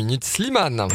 minutes. Slimane.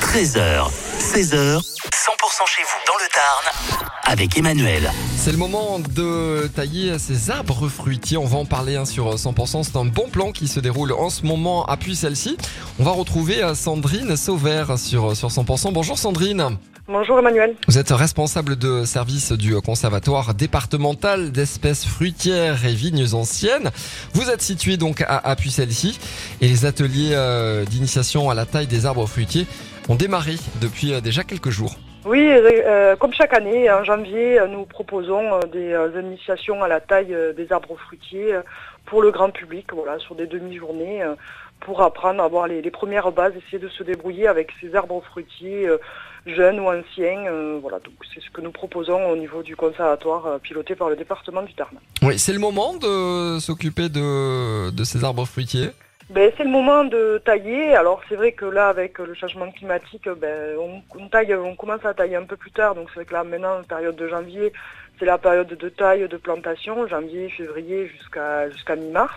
13h, 16h, 100% chez vous dans le Tarn avec Emmanuel. C'est le moment de tailler ces arbres fruitiers. On va en parler hein, sur 100%. C'est un bon plan qui se déroule en ce moment. Appuie celle-ci. On va retrouver euh, Sandrine Sauvert sur, sur 100%. Bonjour Sandrine. Bonjour Emmanuel. Vous êtes responsable de service du Conservatoire départemental d'espèces fruitières et vignes anciennes. Vous êtes situé donc à, à Puy-Celle-ci et les ateliers euh, d'initiation à la taille des arbres fruitiers ont démarré depuis euh, déjà quelques jours. Oui, euh, comme chaque année, en janvier, euh, nous proposons euh, des euh, initiations à la taille euh, des arbres fruitiers euh, pour le grand public, voilà, sur des demi-journées, euh, pour apprendre à avoir les, premières bases, essayer de se débrouiller avec ces arbres fruitiers euh, jeunes ou anciens. euh, voilà, donc c'est ce que nous proposons au niveau du conservatoire euh, piloté par le département du Tarn. Oui, c'est le moment de s'occuper de, de ces arbres fruitiers? Ben, c'est le moment de tailler. Alors c'est vrai que là, avec le changement climatique, ben, on, taille, on commence à tailler un peu plus tard. Donc c'est vrai que là, maintenant, période de janvier, c'est la période de taille, de plantation, janvier, février jusqu'à jusqu'à mi-mars.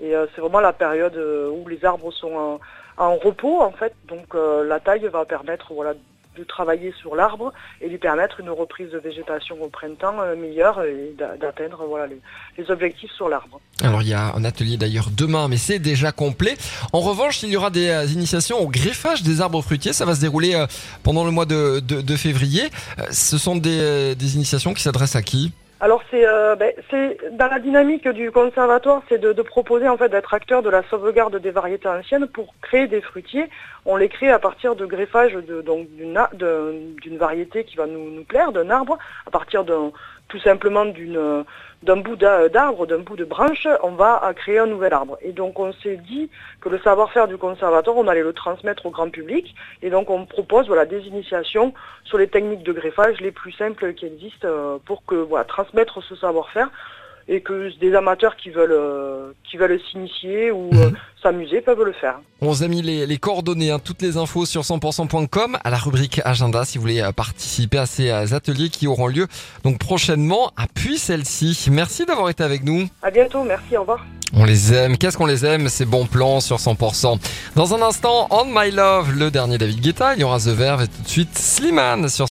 Et euh, c'est vraiment la période euh, où les arbres sont en, en repos en fait. Donc euh, la taille va permettre voilà de travailler sur l'arbre et lui permettre une reprise de végétation au printemps euh, meilleure et d'a- d'atteindre voilà les, objectifs sur l'arbre. Alors il y a un atelier d'ailleurs demain, mais c'est déjà complet. En revanche, il y aura des euh, initiations au greffage des arbres fruitiers. Ça va se dérouler euh, pendant le mois de, février. Ce sont des initiations qui s'adressent à qui? Alors c'est euh, ben, c'est dans la dynamique du conservatoire, c'est de, proposer en fait d'être acteur de la sauvegarde des variétés anciennes pour créer des fruitiers. On les crée à partir de greffage d'une variété qui va nous plaire, d'un arbre, à partir d'un tout simplement euh, d'un bout d'a- d'arbre, d'un bout de branche, on va euh, créer un nouvel arbre. Et donc on s'est dit que le savoir-faire du conservatoire, on allait le transmettre au grand public. Et donc on propose voilà des initiations sur les techniques de greffage les plus simples qui existent euh, pour que voilà transmettre ce savoir-faire et que des amateurs qui veulent euh, qui veulent s'initier ou euh, Mhm. s'amuser peuvent le faire. On vous a mis les, les coordonnées, hein, toutes les infos sur 100%.com à la rubrique agenda si vous voulez euh, participer à ces ateliers qui auront lieu donc prochainement à Puy-Celle-ci. Merci d'avoir été avec nous. À bientôt, merci, au revoir. On les aime. Qu'est-ce qu'on les aime Ces bons plans sur 100%. Dans un instant, On My Love, le dernier David Guetta. Il y aura The Verve et tout de suite Slimane sur